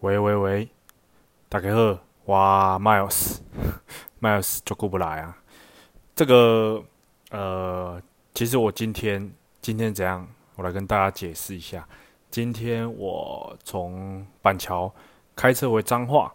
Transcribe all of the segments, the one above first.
喂喂喂，大家好，哇，Miles，Miles 就过不来啊。这个呃，其实我今天今天怎样？我来跟大家解释一下。今天我从板桥开车回彰化，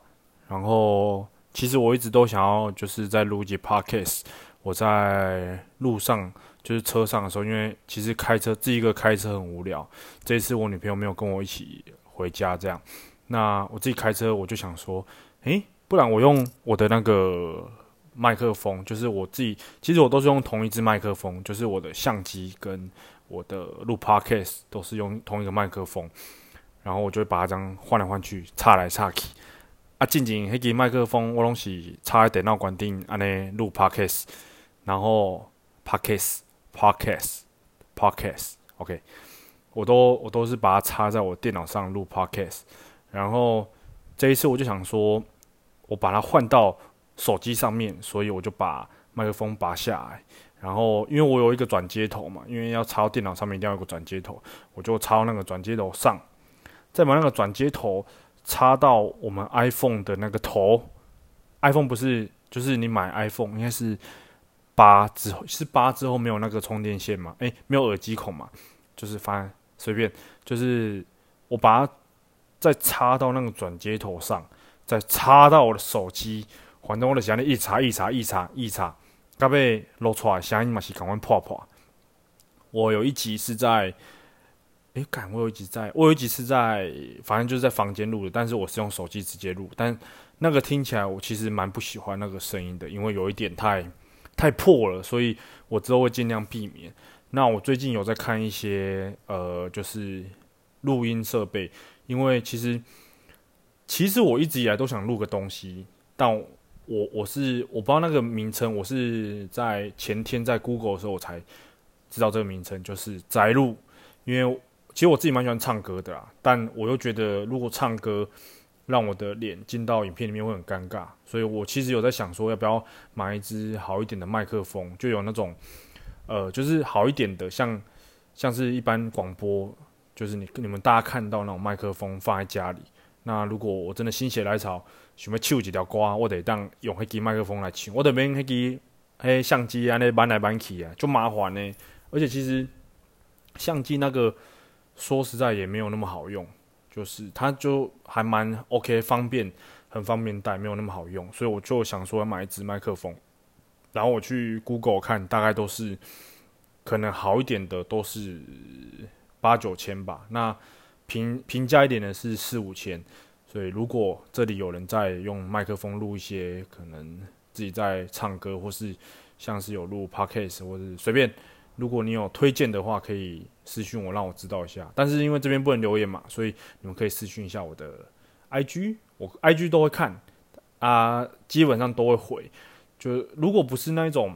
然后其实我一直都想要就是在录一集 Podcast。我在路上就是车上的时候，因为其实开车自己一个开车很无聊。这次我女朋友没有跟我一起回家，这样，那我自己开车我就想说，诶，不然我用我的那个麦克风，就是我自己，其实我都是用同一支麦克风，就是我的相机跟我的录 Podcast 都是用同一个麦克风，然后我就会把它这样换来换去，插来插去。啊，进前迄支麦克风我拢是插在电脑关顶，安尼录 Podcast。然后，Podcast，Podcast，Podcast，OK，我都我都是把它插在我电脑上录 Podcast。然后这一次我就想说，我把它换到手机上面，所以我就把麦克风拔下来。然后因为我有一个转接头嘛，因为要插到电脑上面一定要有个转接头，我就插到那个转接头上，再把那个转接头插到我们 iPhone 的那个头。iPhone 不是，就是你买 iPhone 应该是。八之后是八之后没有那个充电线嘛？诶，没有耳机孔嘛？就是反正随便，就是我把它再插到那个转接头上，再插到我的手机，反正我的想你一插一插一插一插，刚被露出来，声音嘛是赶快破破。我有一集是在，诶，赶我有一集在，我有一集是在，反正就是在房间录的，但是我是用手机直接录，但那个听起来我其实蛮不喜欢那个声音的，因为有一点太。太破了，所以我之后会尽量避免。那我最近有在看一些呃，就是录音设备，因为其实其实我一直以来都想录个东西，但我我是我不知道那个名称，我是在前天在 Google 的时候我才知道这个名称，就是宅录。因为其实我自己蛮喜欢唱歌的啦，但我又觉得如果唱歌。让我的脸进到影片里面会很尴尬，所以我其实有在想说，要不要买一支好一点的麦克风，就有那种，呃，就是好一点的，像像是一般广播，就是你你们大家看到那种麦克风放在家里。那如果我真的心血来潮，想要唱几条歌，我得当用那支麦克风来唱，我得免那支嘿相机啊，那搬来搬去啊，就麻烦呢。而且其实相机那个说实在也没有那么好用。就是它就还蛮 OK，方便，很方便带，没有那么好用，所以我就想说要买一支麦克风。然后我去 Google 看，大概都是可能好一点的都是八九千吧。那平平价一点的是四五千。所以如果这里有人在用麦克风录一些，可能自己在唱歌，或是像是有录 Podcast，或是随便。如果你有推荐的话，可以私讯我，让我知道一下。但是因为这边不能留言嘛，所以你们可以私讯一下我的 IG，我 IG 都会看啊，基本上都会回。就如果不是那一种，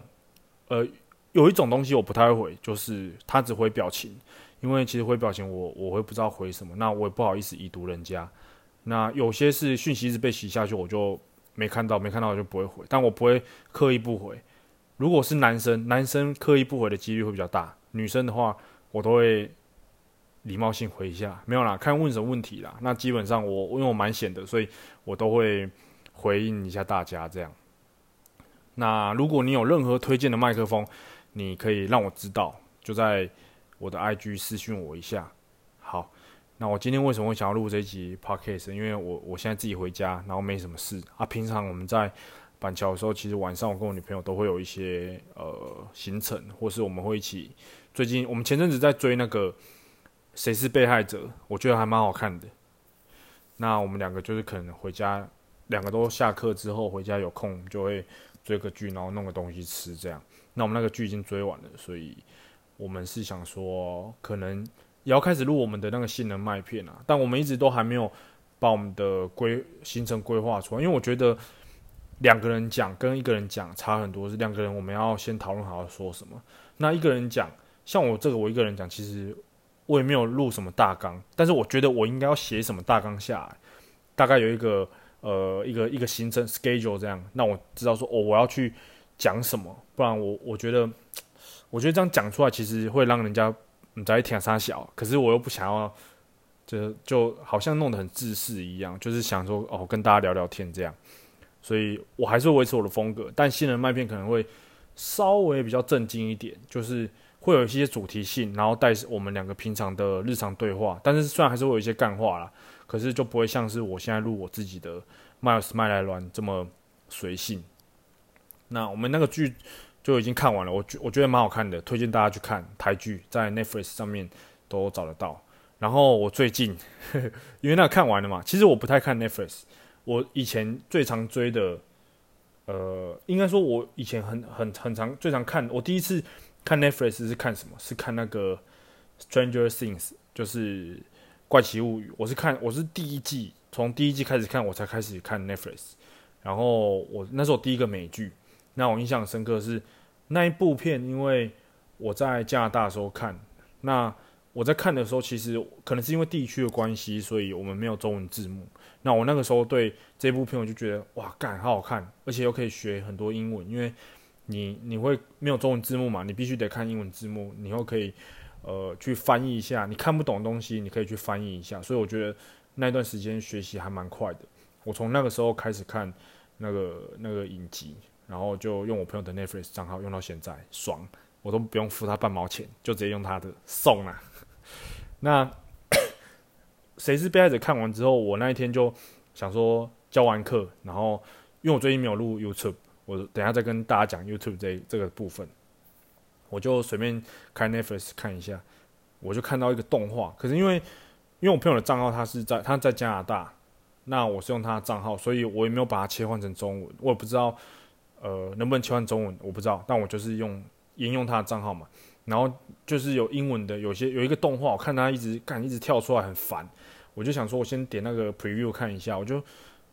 呃，有一种东西我不太会回，就是他只回表情，因为其实回表情我我会不知道回什么，那我也不好意思已读人家。那有些是讯息一直被洗下去，我就没看到，没看到我就不会回，但我不会刻意不回。如果是男生，男生刻意不回的几率会比较大。女生的话，我都会礼貌性回一下，没有啦，看问什么问题啦。那基本上我因为我蛮闲的，所以我都会回应一下大家这样。那如果你有任何推荐的麦克风，你可以让我知道，就在我的 IG 私讯我一下。好，那我今天为什么会想要录这一集 Podcast？因为我我现在自己回家，然后没什么事啊。平常我们在。板桥的时候，其实晚上我跟我女朋友都会有一些呃行程，或是我们会一起。最近我们前阵子在追那个《谁是被害者》，我觉得还蛮好看的。那我们两个就是可能回家，两个都下课之后回家有空就会追个剧，然后弄个东西吃这样。那我们那个剧已经追完了，所以我们是想说，可能也要开始录我们的那个性能麦片啊。但我们一直都还没有把我们的规行程规划出来，因为我觉得。两个人讲跟一个人讲差很多，是两个人我们要先讨论好要说什么。那一个人讲，像我这个我一个人讲，其实我也没有录什么大纲，但是我觉得我应该要写什么大纲下来，大概有一个呃一个一个行程 schedule 这样，那我知道说哦我要去讲什么，不然我我觉得我觉得这样讲出来其实会让人家你在听三小，可是我又不想要就就好像弄得很自私一样，就是想说哦，跟大家聊聊天这样。所以我还是会维持我的风格，但新人麦片可能会稍微比较正经一点，就是会有一些主题性，然后带我们两个平常的日常对话。但是虽然还是会有一些干话啦，可是就不会像是我现在录我自己的麦尔斯麦来乱这么随性。那我们那个剧就已经看完了，我觉我觉得蛮好看的，推荐大家去看台剧，在 Netflix 上面都找得到。然后我最近呵呵 因为那看完了嘛，其实我不太看 Netflix。我以前最常追的，呃，应该说，我以前很很很常最常看。我第一次看 Netflix 是看什么？是看那个《Stranger Things》，就是《怪奇物语》。我是看，我是第一季，从第一季开始看，我才开始看 Netflix。然后我那是我第一个美剧，那我印象深刻是那一部片，因为我在加拿大的时候看，那。我在看的时候，其实可能是因为地区的关系，所以我们没有中文字幕。那我那个时候对这部片，我就觉得哇，干，好好看，而且又可以学很多英文，因为你你会没有中文字幕嘛，你必须得看英文字幕，你又可以呃去翻译一下，你看不懂的东西，你可以去翻译一下。所以我觉得那段时间学习还蛮快的。我从那个时候开始看那个那个影集，然后就用我朋友的 Netflix 账号用到现在，爽，我都不用付他半毛钱，就直接用他的送啊。那 谁是被害者？看完之后，我那一天就想说教完课，然后因为我最近没有录 YouTube，我等下再跟大家讲 YouTube 这这个部分，我就随便开 Netflix 看一下，我就看到一个动画。可是因为因为我朋友的账号他是在他在加拿大，那我是用他的账号，所以我也没有把它切换成中文，我也不知道呃能不能切换中文，我不知道。但我就是用沿用他的账号嘛。然后就是有英文的，有些有一个动画，我看它一直干，一直跳出来，很烦。我就想说，我先点那个 preview 看一下，我就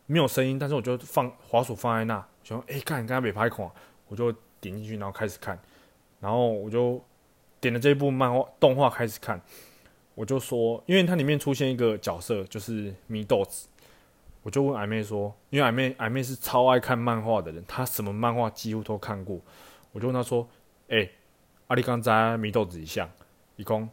没有声音，但是我就放滑鼠放在那，想说，哎，看刚刚没拍孔，我就点进去，然后开始看。然后我就点了这一部漫画动画开始看，我就说，因为它里面出现一个角色，就是米豆子，我就问矮妹说，因为矮妹矮妹是超爱看漫画的人，她什么漫画几乎都看过，我就问她说，哎。阿里刚在米豆子一项，一共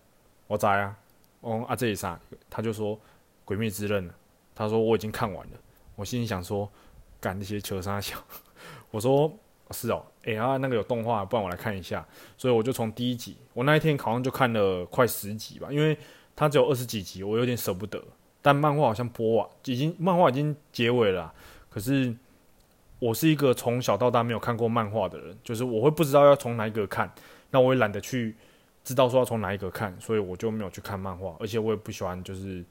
我在啊，哦啊这里啥？他就说《鬼灭之刃》，他说我已经看完了。我心里想说，干那些球杀小。我说是哦，哎、欸、啊那个有动画，不然我来看一下。所以我就从第一集，我那一天好像就看了快十集吧，因为它只有二十几集，我有点舍不得。但漫画好像播完，已经漫画已经结尾了。可是我是一个从小到大没有看过漫画的人，就是我会不知道要从哪一个看。那我也懒得去知道说要从哪一个看，所以我就没有去看漫画，而且我也不喜欢就是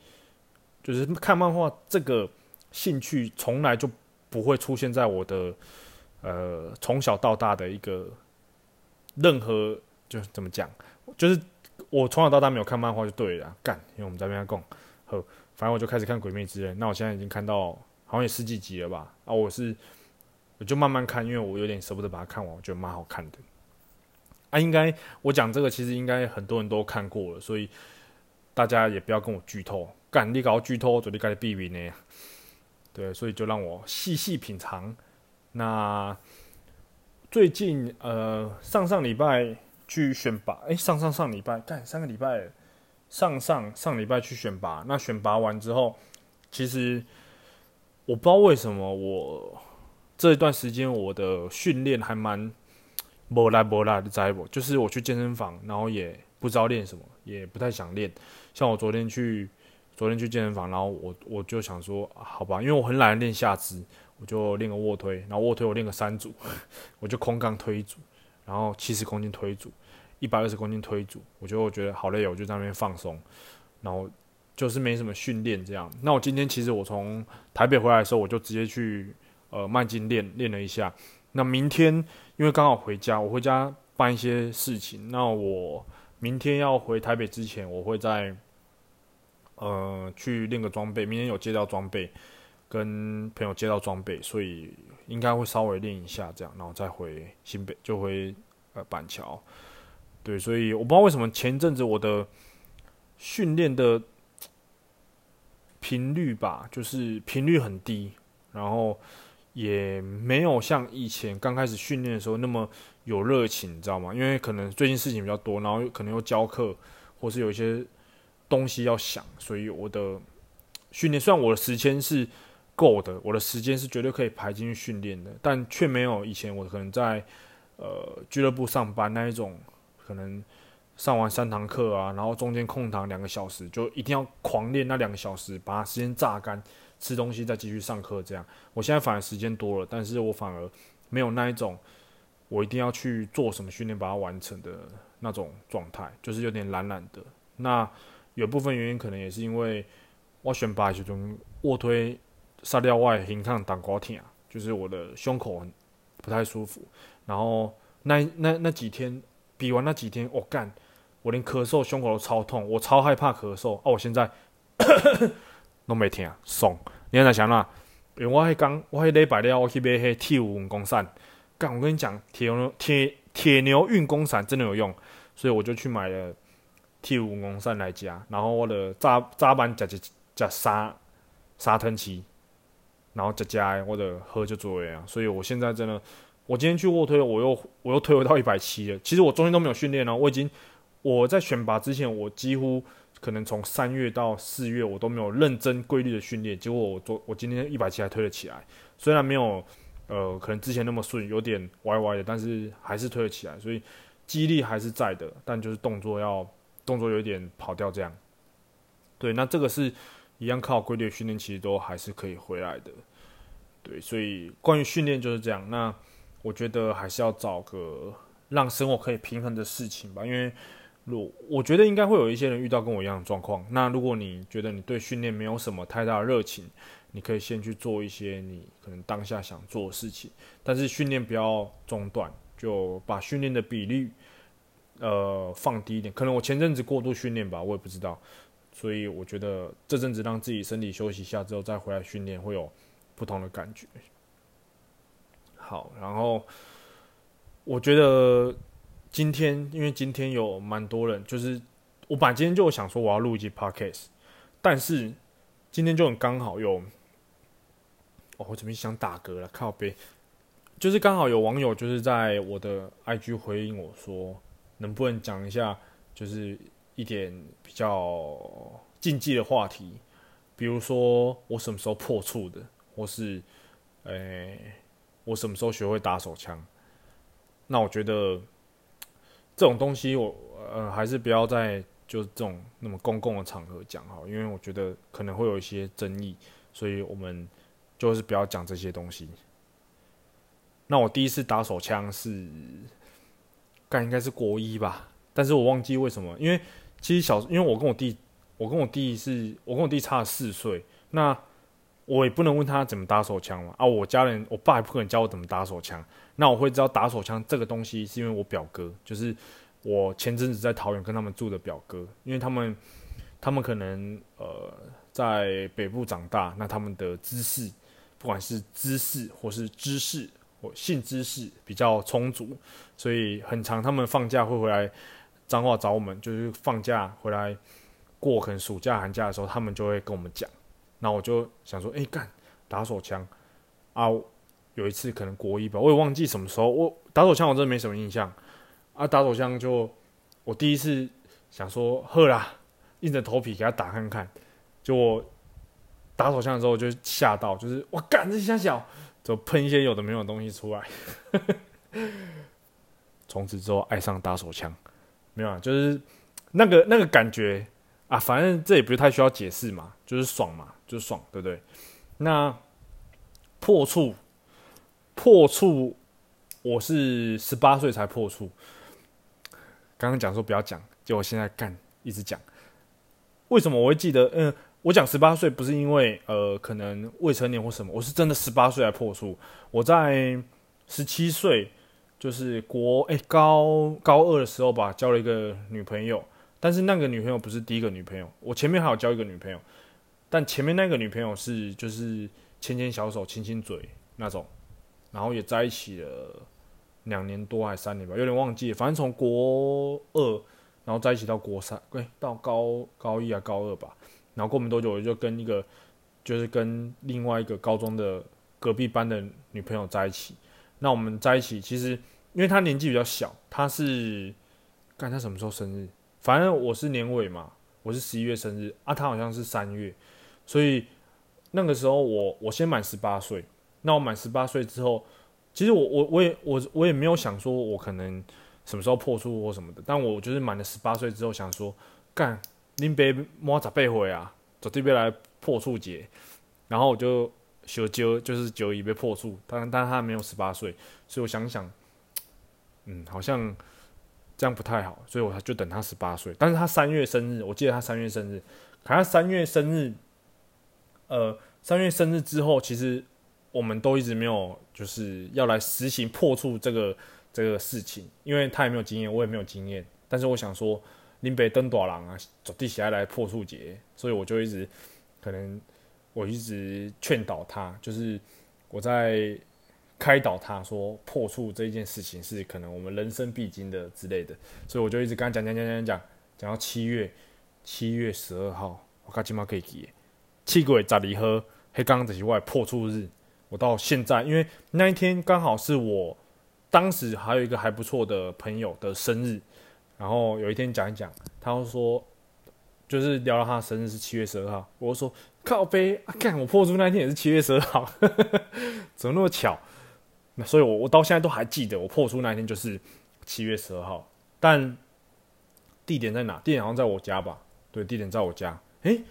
就是看漫画这个兴趣从来就不会出现在我的呃从小到大的一个任何就怎么讲，就是我从小到大没有看漫画就对了，干，因为我们在那边讲，呵，反正我就开始看《鬼灭之刃》，那我现在已经看到好像也十几集了吧，啊，我是我就慢慢看，因为我有点舍不得把它看完，我觉得蛮好看的。啊，应该我讲这个，其实应该很多人都看过了，所以大家也不要跟我剧透，干你搞剧透，准备该避免呢。对，所以就让我细细品尝。那最近呃，上上礼拜去选拔，哎、上上上礼拜干三个礼拜，上上上礼拜去选拔。那选拔完之后，其实我不知道为什么我这一段时间我的训练还蛮。无来无来的在不，就是我去健身房，然后也不知道练什么，也不太想练。像我昨天去，昨天去健身房，然后我我就想说，好吧，因为我很懒得练下肢，我就练个卧推，然后卧推我练个三组，我就空杠推一组，然后七十公斤推一组，一百二十公斤推组，我就我觉得好累，我就在那边放松，然后就是没什么训练这样。那我今天其实我从台北回来的时候，我就直接去呃慢进练练了一下。那明天因为刚好回家，我回家办一些事情。那我明天要回台北之前，我会在呃去练个装备。明天有借到装备，跟朋友借到装备，所以应该会稍微练一下这样，然后再回新北，就回呃板桥。对，所以我不知道为什么前阵子我的训练的频率吧，就是频率很低，然后。也没有像以前刚开始训练的时候那么有热情，你知道吗？因为可能最近事情比较多，然后可能又教课，或是有一些东西要想，所以我的训练虽然我的时间是够的，我的时间是绝对可以排进去训练的，但却没有以前我可能在呃俱乐部上班那一种，可能上完三堂课啊，然后中间空堂两个小时，就一定要狂练那两个小时，把时间榨干，吃东西再继续上课。这样，我现在反而时间多了，但是我反而没有那一种我一定要去做什么训练把它完成的那种状态，就是有点懒懒的。那有部分原因可能也是因为我选拔时候卧推沙料外平抗挡高挺啊，就是我的胸口很不太舒服。然后那那那几天比完那几天，我、哦、干，我连咳嗽胸口都超痛，我超害怕咳嗽。哦、啊，我现在 都没听啊，爽。你在想哪？因为我还刚我还礼拜六我去买迄铁五运功伞，干，我跟你讲，铁牛铁铁牛运功伞真的有用，所以我就去买了。铁五功伞来加，然后我的早早班加加加沙沙腾气，然后加加我的喝就做了啊。所以我现在真的，我今天去卧推，我又我又推回到一百七了。其实我中间都没有训练哦，我已经我在选拔之前，我几乎可能从三月到四月，我都没有认真规律的训练。结果我昨我今天一百七还推了起来，虽然没有呃可能之前那么顺，有点歪歪的，但是还是推了起来。所以肌力还是在的，但就是动作要。动作有点跑掉，这样，对，那这个是一样靠规律训练，其实都还是可以回来的，对，所以关于训练就是这样。那我觉得还是要找个让生活可以平衡的事情吧，因为如我觉得应该会有一些人遇到跟我一样的状况。那如果你觉得你对训练没有什么太大的热情，你可以先去做一些你可能当下想做的事情，但是训练不要中断，就把训练的比例。呃，放低一点，可能我前阵子过度训练吧，我也不知道，所以我觉得这阵子让自己身体休息一下之后再回来训练，会有不同的感觉。好，然后我觉得今天，因为今天有蛮多人，就是我本来今天就想说我要录一集 podcast，但是今天就很刚好有，哦，我怎么想打嗝了？靠北，就是刚好有网友就是在我的 IG 回应我说。能不能讲一下，就是一点比较禁忌的话题，比如说我什么时候破处的，或是，诶、我什么时候学会打手枪？那我觉得这种东西我呃还是不要在就是这种那么公共的场合讲哈，因为我觉得可能会有一些争议，所以我们就是不要讲这些东西。那我第一次打手枪是。该应该是国一吧，但是我忘记为什么。因为其实小，因为我跟我弟，我跟我弟是，我跟我弟差四岁，那我也不能问他怎么打手枪嘛。啊，我家人，我爸也不可能教我怎么打手枪。那我会知道打手枪这个东西，是因为我表哥，就是我前阵子在桃园跟他们住的表哥，因为他们，他们可能呃在北部长大，那他们的知识，不管是知识或是知识。我性知识比较充足，所以很长他们放假会回来彰化找我们，就是放假回来过可能暑假寒假的时候，他们就会跟我们讲。那我就想说，哎、干打手枪啊！有一次可能国一吧，我也忘记什么时候。我打手枪我真的没什么印象啊。打手枪就我第一次想说，呵啦，硬着头皮给他打看看。就我打手枪的时候就吓到，就是我干这小小。就喷一些有的没有的东西出来，从此之后爱上打手枪，没有啊，就是那个那个感觉啊，反正这也不是太需要解释嘛，就是爽嘛，就爽，对不对？那破处，破处，我是十八岁才破处，刚刚讲说不要讲，结果现在干一直讲，为什么我会记得？嗯。我讲十八岁不是因为呃可能未成年或什么，我是真的十八岁才破处。我在十七岁，就是国哎、高高二的时候吧，交了一个女朋友。但是那个女朋友不是第一个女朋友，我前面还有交一个女朋友，但前面那个女朋友是就是牵牵小手、亲亲嘴那种，然后也在一起了两年多还三年吧，有点忘记。反正从国二，然后在一起到国三，对，到高高一啊高二吧。然后过没多久，我就跟一个，就是跟另外一个高中的隔壁班的女朋友在一起。那我们在一起，其实因为她年纪比较小，她是，看她什么时候生日，反正我是年尾嘛，我是十一月生日啊，他好像是三月，所以那个时候我我先满十八岁，那我满十八岁之后，其实我我我也我我也没有想说我可能什么时候破处或什么的，但我就是满了十八岁之后想说，干，恁爸满十八岁啊，走这边来破处节，然后我就小揪就是九一被破处，但但他没有十八岁，所以我想想，嗯，好像。这样不太好，所以我就等他十八岁。但是他三月生日，我记得他三月生日。可他三月生日，呃，三月生日之后，其实我们都一直没有就是要来实行破处这个这个事情，因为他也没有经验，我也没有经验。但是我想说，林北登大郎啊，走地起来破处节，所以我就一直可能我一直劝导他，就是我在。开导他说破处这件事情是可能我们人生必经的之类的，所以我就一直跟他讲讲讲讲讲讲到七月七月十二号，我看起码可以记，七月十二号黑刚刚这些外破处日，我到现在因为那一天刚好是我当时还有一个还不错的朋友的生日，然后有一天讲一讲，他就说就是聊到他的生日是七月十二号，我就说靠北啊，我破处那天也是七月十二号，怎么那么巧？那所以我，我到现在都还记得，我破处那天就是七月十二号，但地点在哪？地点好像在我家吧？对，地点在我家。诶、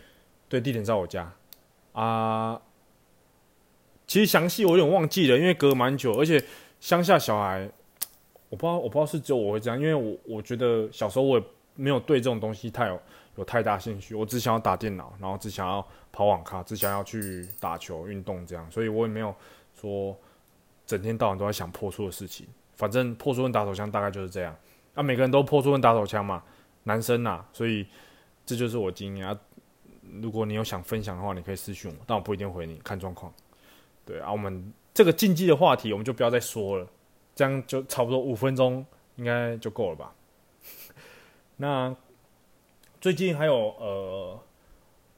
对，地点在我家。啊，其实详细我有点忘记了，因为隔蛮久，而且乡下小孩，我不知道，我不知道是只有我会这样，因为我我觉得小时候我也没有对这种东西太有有太大兴趣，我只想要打电脑，然后只想要跑网咖，只想要去打球运动这样，所以我也没有说。整天到晚都在想破处的事情，反正破处跟打手枪大概就是这样。啊，每个人都破处跟打手枪嘛，男生呐、啊，所以这就是我经验啊。如果你有想分享的话，你可以私讯我，但我不一定回你，看状况。对啊，我们这个禁忌的话题我们就不要再说了，这样就差不多五分钟应该就够了吧。那最近还有呃，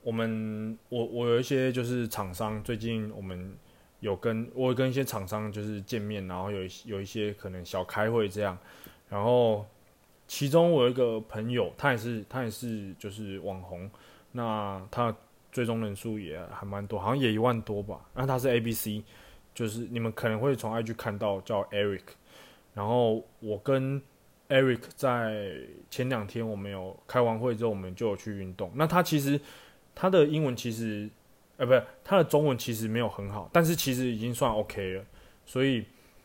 我们我我有一些就是厂商，最近我们。有跟我跟一些厂商就是见面，然后有有一些可能小开会这样，然后其中我有一个朋友，他也是他也是就是网红，那他追踪人数也还蛮多，好像也一万多吧。那他是 ABC，就是你们可能会从 IG 看到叫 Eric，然后我跟 Eric 在前两天我们有开完会之后，我们就有去运动。那他其实他的英文其实。呃，不是，他的中文其实没有很好，但是其实已经算 OK 了，所以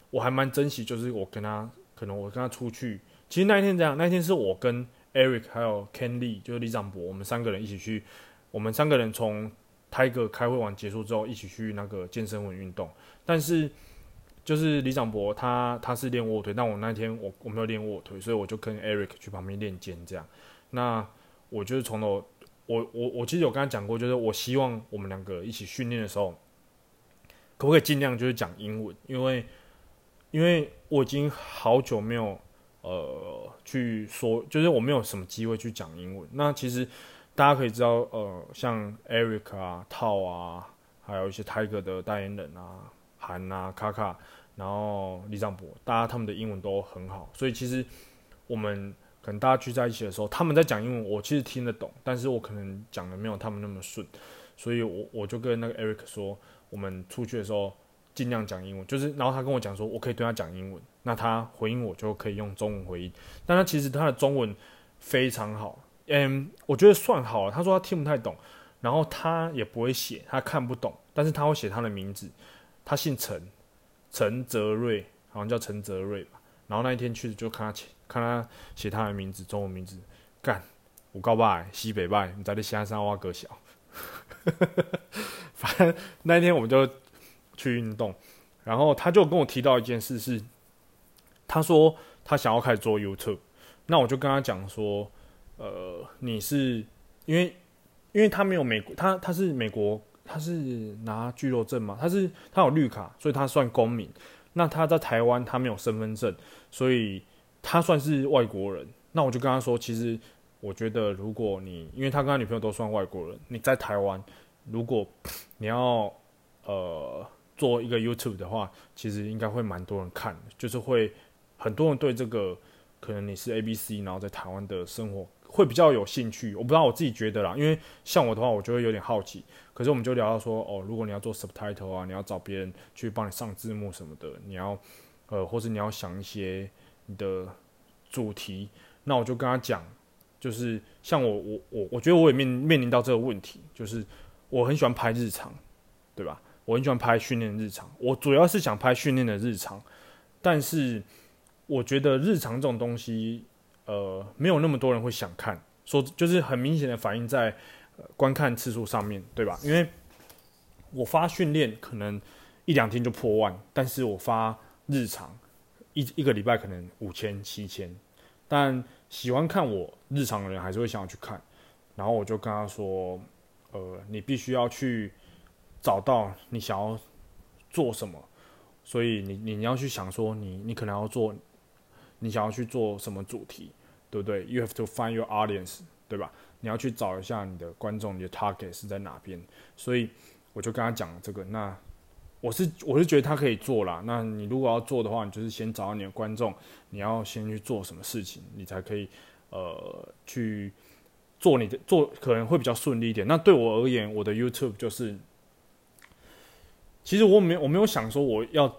我还蛮珍惜，就是我跟他，可能我跟他出去，其实那一天这样，那一天是我跟 Eric 还有 Ken Lee，就是李长博，我们三个人一起去，我们三个人从 Tiger 开会完结束之后，一起去那个健身文运动，但是就是李长博他他是练卧推，但我那天我我没有练卧推，所以我就跟 Eric 去旁边练肩这样，那我就是从头。我我我其实有跟他讲过，就是我希望我们两个一起训练的时候，可不可以尽量就是讲英文？因为因为我已经好久没有呃去说，就是我没有什么机会去讲英文。那其实大家可以知道，呃，像 Eric 啊、套啊，还有一些 Tiger 的代言人啊、韩啊、卡卡，然后李尚博，大家他们的英文都很好，所以其实我们。可能大家聚在一起的时候，他们在讲英文，我其实听得懂，但是我可能讲的没有他们那么顺，所以我我就跟那个 Eric 说，我们出去的时候尽量讲英文，就是然后他跟我讲说，我可以对他讲英文，那他回应我就可以用中文回应，但他其实他的中文非常好，嗯，我觉得算好了。他说他听不太懂，然后他也不会写，他看不懂，但是他会写他的名字，他姓陈，陈泽瑞，好像叫陈泽瑞吧。然后那一天去就看他写。看他写他的名字，中文名字，干，有够歹，西北拜，你在这山上挖个小，反正那一天我们就去运动，然后他就跟我提到一件事是，他说他想要开始做 YouTube，那我就跟他讲说，呃，你是因为因为他没有美国，他他是美国，他是拿居留证嘛，他是他有绿卡，所以他算公民，那他在台湾他没有身份证，所以。他算是外国人，那我就跟他说，其实我觉得，如果你因为他跟他女朋友都算外国人，你在台湾，如果你要呃做一个 YouTube 的话，其实应该会蛮多人看，就是会很多人对这个可能你是 ABC，然后在台湾的生活会比较有兴趣。我不知道我自己觉得啦，因为像我的话，我就会有点好奇。可是我们就聊到说，哦，如果你要做 subtitle 啊，你要找别人去帮你上字幕什么的，你要呃，或者你要想一些你的主题，那我就跟他讲，就是像我我我我觉得我也面面临到这个问题，就是我很喜欢拍日常，对吧？我很喜欢拍训练日常，我主要是想拍训练的日常，但是我觉得日常这种东西，呃，没有那么多人会想看，说就是很明显的反映在、观看次数上面对吧？因为我发训练可能一两天就破万，但是我发日常一一个礼拜可能五千七千，但喜欢看我日常的人还是会想要去看，然后我就跟他说，呃，你必须要去找到你想要做什么，所以你你要去想说你你可能要做。你想要去做什么主题，对不对？You have to find your audience，对吧？你要去找一下你的观众，你的 target 是在哪边。所以我就跟他讲这个。那我是我是觉得他可以做啦。那你如果要做的话，你就是先找到你的观众，你要先去做什么事情，你才可以呃去做你的做，可能会比较顺利一点。那对我而言，我的 YouTube 就是，其实我没我没有想说我要。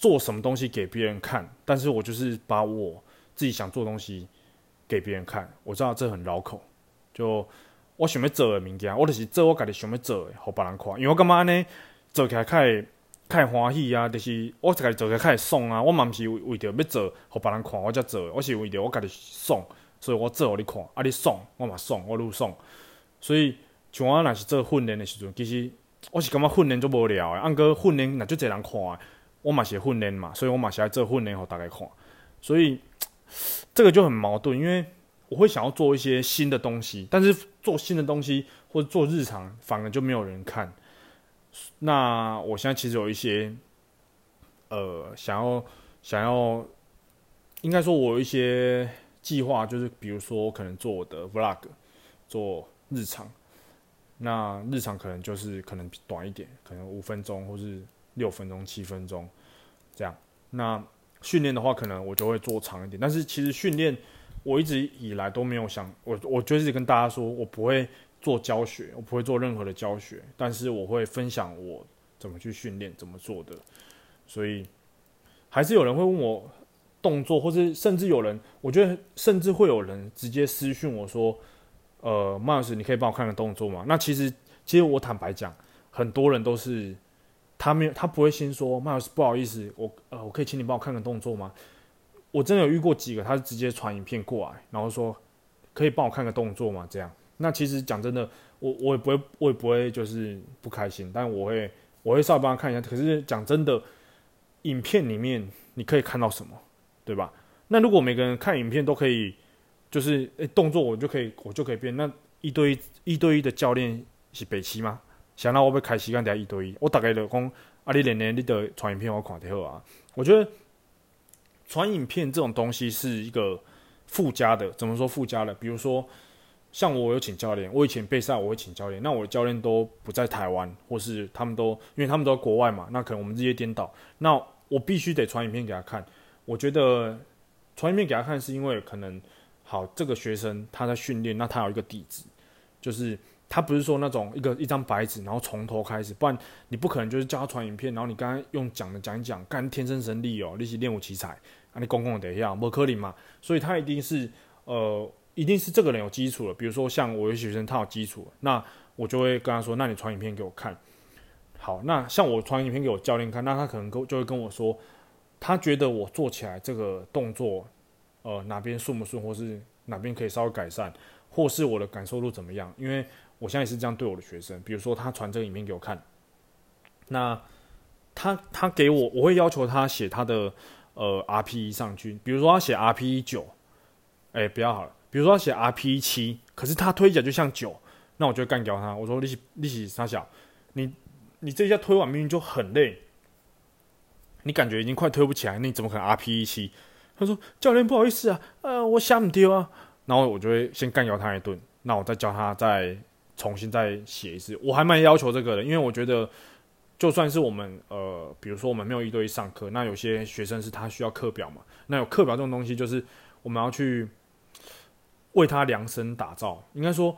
做什么东西给别人看，但是我就是把我自己想做的东西给别人看。我知道这很绕口，就我想要做的物件，我就是做我家己想要做的，给别人看。因为我感觉呢，做起来较会较会欢喜啊，就是我自己做起来较会爽啊。我嘛不是为为着要做给别人看我才做的，我是为着我家己爽，所以我做给你看，啊你爽，我嘛爽，我愈爽。所以像我若是做训练的时阵，其实我是感觉训练就无聊诶，按哥训练若就侪人看。我嘛是训练嘛，所以我嘛是来做训练给大家看，所以 这个就很矛盾，因为我会想要做一些新的东西，但是做新的东西或者做日常反而就没有人看。那我现在其实有一些呃想要想要，应该说我有一些计划，就是比如说可能做我的 vlog，做日常，那日常可能就是可能短一点，可能五分钟或是。六分钟、七分钟，这样。那训练的话，可能我就会做长一点。但是其实训练，我一直以来都没有想，我我就是跟大家说，我不会做教学，我不会做任何的教学，但是我会分享我怎么去训练、怎么做的。所以还是有人会问我动作，或是甚至有人，我觉得甚至会有人直接私讯我说：“呃，马老师，你可以帮我看个动作吗？”那其实，其实我坦白讲，很多人都是。他没有，他不会先说，麦老师不好意思，我呃，我可以请你帮我看个动作吗？我真的有遇过几个，他是直接传影片过来，然后说可以帮我看个动作吗？这样，那其实讲真的，我我也不会，我也不会就是不开心，但我会我会稍微帮他看一下。可是讲真的，影片里面你可以看到什么，对吧？那如果每个人看影片都可以，就是诶、动作我就可以我就可以变，那一对一一对一的教练是北齐吗？想到我被开时间，等下一对一，我大概就讲啊，你练练，你的传影片我看得好啊。我觉得传影片这种东西是一个附加的，怎么说附加的？比如说像我有请教练，我以前备赛我会请教练，那我的教练都不在台湾，或是他们都因为他们都在国外嘛，那可能我们日夜颠倒，那我必须得传影片给他看。我觉得传影片给他看是因为可能好，这个学生他在训练，那他有一个底子，就是。他不是说那种一个一张白纸，然后从头开始，不然你不可能就是叫他传影片，然后你刚刚用讲的讲一讲，干天生神力哦，你是练武奇才，啊你公公的一样，不可能嘛，所以他一定是呃，一定是这个人有基础了。比如说像我有学生他有基础，那我就会跟他说，那你传影片给我看。好，那像我传影片给我教练看，那他可能跟就会跟我说，他觉得我做起来这个动作，呃哪边顺不顺，或是哪边可以稍微改善，或是我的感受度怎么样，因为。我现在也是这样对我的学生，比如说他传这个影片给我看，那他他给我，我会要求他写他的呃 RPE 上去，比如说他写 RPE 九，哎，不要好了，比如说他写 RPE 七，可是他推起来就像九，那我就干掉他，我说利息利息差小，你你这一下推完明明就很累，你感觉已经快推不起来，那你怎么可能 RPE 七？他说教练不好意思啊，呃我想不丢啊，然后我就会先干掉他一顿，那我再教他再。重新再写一次，我还蛮要求这个的，因为我觉得，就算是我们呃，比如说我们没有一对一上课，那有些学生是他需要课表嘛，那有课表这种东西，就是我们要去，为他量身打造。应该说，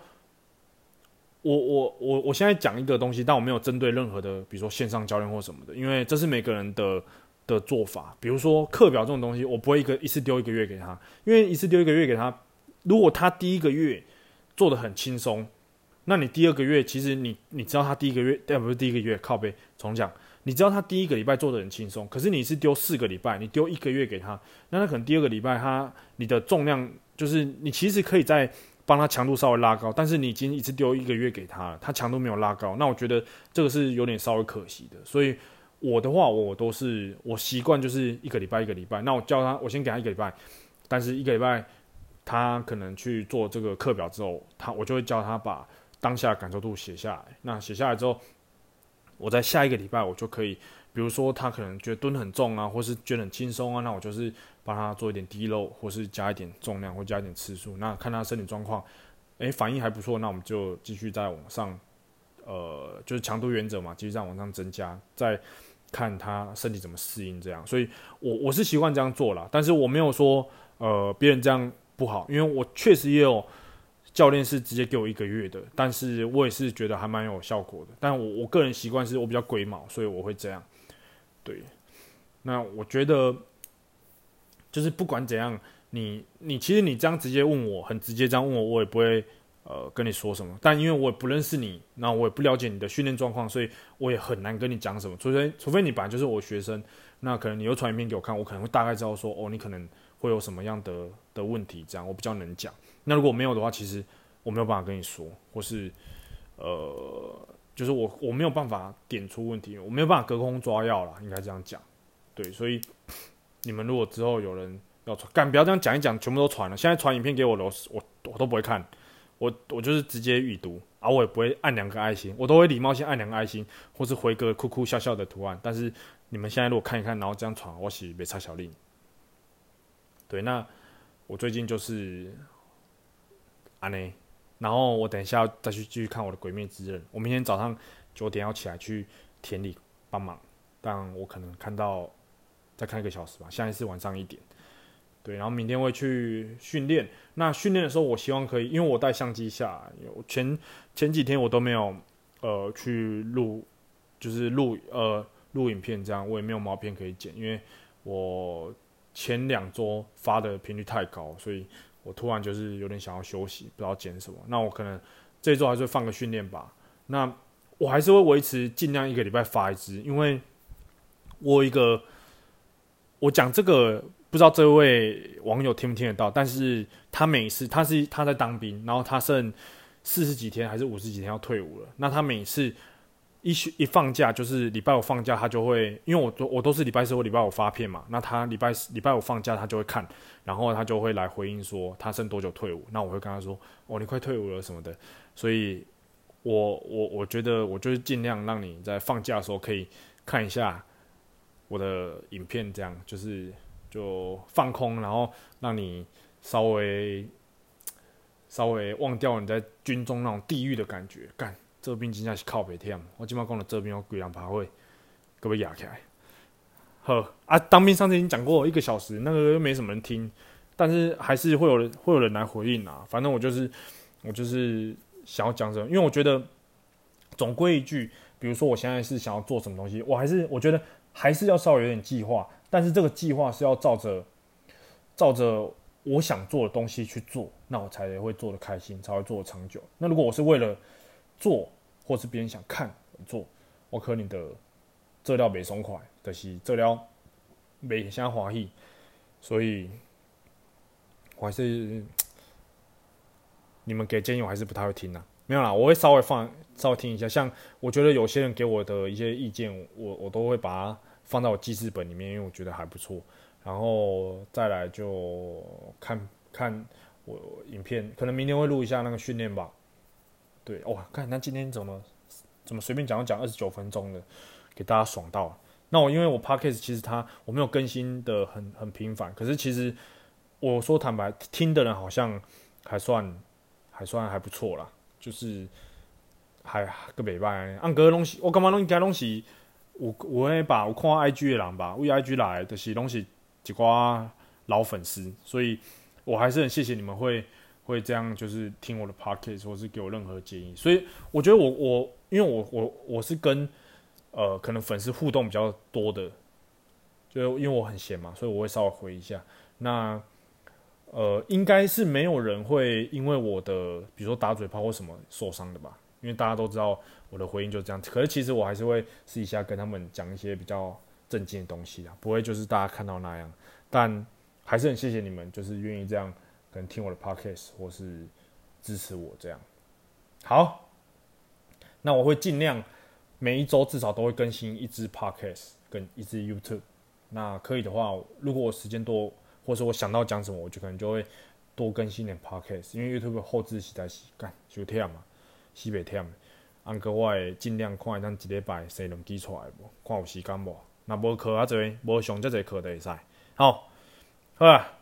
我我我我现在讲一个东西，但我没有针对任何的，比如说线上教练或什么的，因为这是每个人的的做法。比如说课表这种东西，我不会一个一次丢一个月给他，因为一次丢一个月给他，如果他第一个月做得很轻松，那你第二个月其实你你知道他第一个月，但不是第一个月靠背重讲。你知道他第一个礼拜做得很轻松，可是你是丢四个礼拜，你丢一个月给他，那他可能第二个礼拜他你的重量就是你其实可以再帮他强度稍微拉高，但是你已经一次丢一个月给他了，他强度没有拉高，那我觉得这个是有点稍微可惜的。所以我的话，我都是我习惯就是一个礼拜一个礼拜，那我教他，我先给他一个礼拜，但是一个礼拜他可能去做这个课表之后，他我就会教他把当下感受度写下来，那写下来之后。我在下一个礼拜，我就可以，比如说他可能觉得蹲很重啊，或是觉得很轻松啊，那我就是帮他做一点低漏，或是加一点重量，或加一点次数。那看他身体状况，诶，反应还不错，那我们就继续再往上，呃，就是强度原则嘛，继续再往上增加，再看他身体怎么适应这样。所以我我是习惯这样做了，但是我没有说，呃，别人这样不好，因为我确实也有。教练是直接给我一个月的，但是我也是觉得还蛮有效果的。但我我个人习惯是我比较龟毛，所以我会这样。对，那我觉得就是不管怎样，你你其实你这样直接问我，很直接这样问我，我也不会呃跟你说什么。但因为我也不认识你，那我也不了解你的训练状况，所以我也很难跟你讲什么。除非除非你本来就是我学生，那可能你又传影片给我看，我可能会大概知道说哦，你可能会有什么样的的问题，这样我比较能讲。那如果没有的话，其实我没有办法跟你说，或是呃，就是我我没有办法点出问题，我没有办法隔空抓药啦，应该这样讲。对，所以你们如果之后有人要传，干不要这样讲一讲，全部都传了。现在传影片给我的，我我都不会看，我我就是直接预读，啊、我也不会按两个爱心，我都会礼貌性按两个爱心，或是回个哭哭笑笑的图案。但是你们现在如果看一看，然后这样传，我是没差小令。对，那我最近就是。安内，然后我等一下再去继续看我的《鬼灭之刃》。我明天早上九点要起来去田里帮忙，但我可能看到再看一个小时吧。现在是晚上一点，对。然后明天会去训练。那训练的时候，我希望可以，因为我带相机下来，前前几天我都没有呃去录，就是录呃录影片这样，我也没有毛片可以剪，因为我前两周发的频率太高，所以。我突然就是有点想要休息，不知道剪什么。那我可能这周还是放个训练吧。那我还是会维持尽量一个礼拜发一支，因为我一个我讲这个不知道这位网友听不听得到，但是他每次他是他在当兵，然后他剩四十几天还是五十几天要退伍了。那他每次。一学一放假就是礼拜五放假，他就会，因为我都我都是礼拜四或礼拜五发片嘛，那他礼拜礼拜五放假他就会看，然后他就会来回应说他剩多久退伍，那我会跟他说哦，你快退伍了什么的，所以我我我觉得我就是尽量让你在放假的时候可以看一下我的影片，这样就是就放空，然后让你稍微稍微忘掉你在军中那种地狱的感觉，干。这兵真的是靠北天，我今麦讲了这边我鬼人爬会，各位压起来。好啊，当兵上次已经讲过一个小时，那个又没什么人听，但是还是会有人会有人来回应啊。反正我就是我就是想要讲什么，因为我觉得总归一句，比如说我现在是想要做什么东西，我还是我觉得还是要稍微有点计划，但是这个计划是要照着照着我想做的东西去做，那我才会做得开心，才会做得长久。那如果我是为了做，或是别人想看我做，我可能的做料没爽快，就是做料没像欢喜，所以我还是你们给建议，我还是不太会听呐。没有啦，我会稍微放稍微听一下。像我觉得有些人给我的一些意见，我我都会把它放在我记事本里面，因为我觉得还不错。然后再来就看看我影片，可能明天会录一下那个训练吧。对，哇，看那今天怎么怎么随便讲讲二十九分钟的，给大家爽到。那我因为我 Podcast 其实它我没有更新的很很频繁，可是其实我说坦白，听的人好像还算还算还不错啦，就是还个礼拜。按个东西，我干嘛弄一家东西？我我会把我看 IG 的人吧，为 IG 来的是东西几挂老粉丝，所以我还是很谢谢你们会。会这样，就是听我的 podcast 或是给我任何建议。所以我觉得我我因为我我我是跟呃可能粉丝互动比较多的，就因为我很闲嘛，所以我会稍微回一下。那呃应该是没有人会因为我的比如说打嘴炮或什么受伤的吧？因为大家都知道我的回应就是这样。可是其实我还是会私底下跟他们讲一些比较正经的东西啊，不会就是大家看到那样。但还是很谢谢你们，就是愿意这样。可能听我的 podcast 或是支持我这样，好，那我会尽量每一周至少都会更新一支 podcast 跟一支 YouTube。那可以的话，如果我时间多，或者我想到讲什么，我就可能就会多更新点 podcast。因为 YouTube 后置实在是干就忝嘛，西北忝。安哥我会尽量看咱一礼拜生两支出来无，看有时间无。若无课啊侪，无上遮侪课就会使。好，好啊，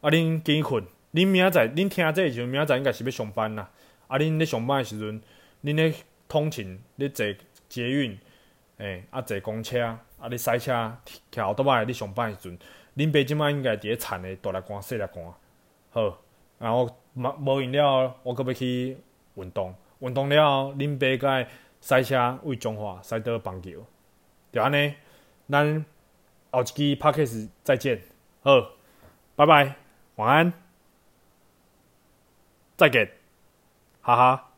啊恁紧困。恁明仔载，恁听这时阵，明仔载应该是要上班啦。啊，恁咧上班诶时阵，恁咧通勤，咧坐捷运，诶、欸，啊坐公车，啊咧塞车，骑后头摆咧上班诶时阵，恁爸即摆应该伫咧田诶大力汗、细力汗。好，然后无无闲了，我阁要去运动，运动了，恁爸该塞车为中华赛得棒球，就安尼。咱后一期 Podcast 再见，好，拜拜，晚安。再见，哈哈。